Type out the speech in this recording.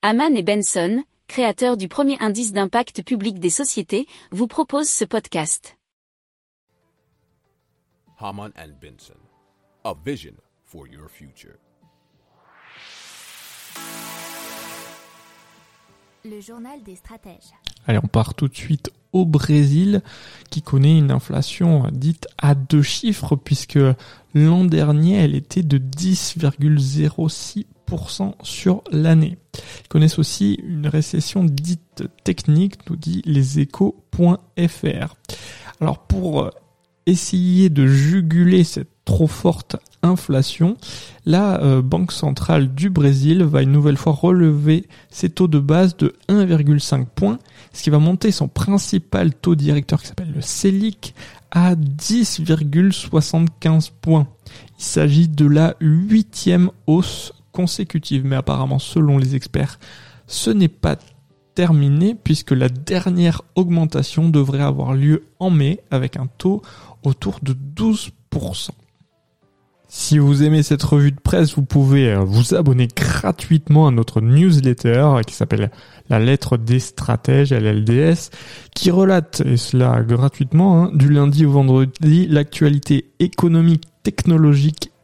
Haman et Benson, créateurs du premier indice d'impact public des sociétés, vous proposent ce podcast. Haman and Benson, a vision for your future. Le journal des stratèges. Allez, on part tout de suite au Brésil qui connaît une inflation dite à deux chiffres puisque l'an dernier elle était de 10,06% sur l'année. Ils connaissent aussi une récession dite technique, nous dit leséchos.fr. Alors pour essayer de juguler cette trop forte inflation, la euh, Banque centrale du Brésil va une nouvelle fois relever ses taux de base de 1,5 points, ce qui va monter son principal taux directeur qui s'appelle le Selic à 10,75 points. Il s'agit de la huitième hausse mais apparemment selon les experts, ce n'est pas terminé puisque la dernière augmentation devrait avoir lieu en mai avec un taux autour de 12%. Si vous aimez cette revue de presse, vous pouvez euh, vous abonner gratuitement à notre newsletter qui s'appelle La lettre des stratèges, LLDS, qui relate, et cela gratuitement, hein, du lundi au vendredi, l'actualité économique, technologique,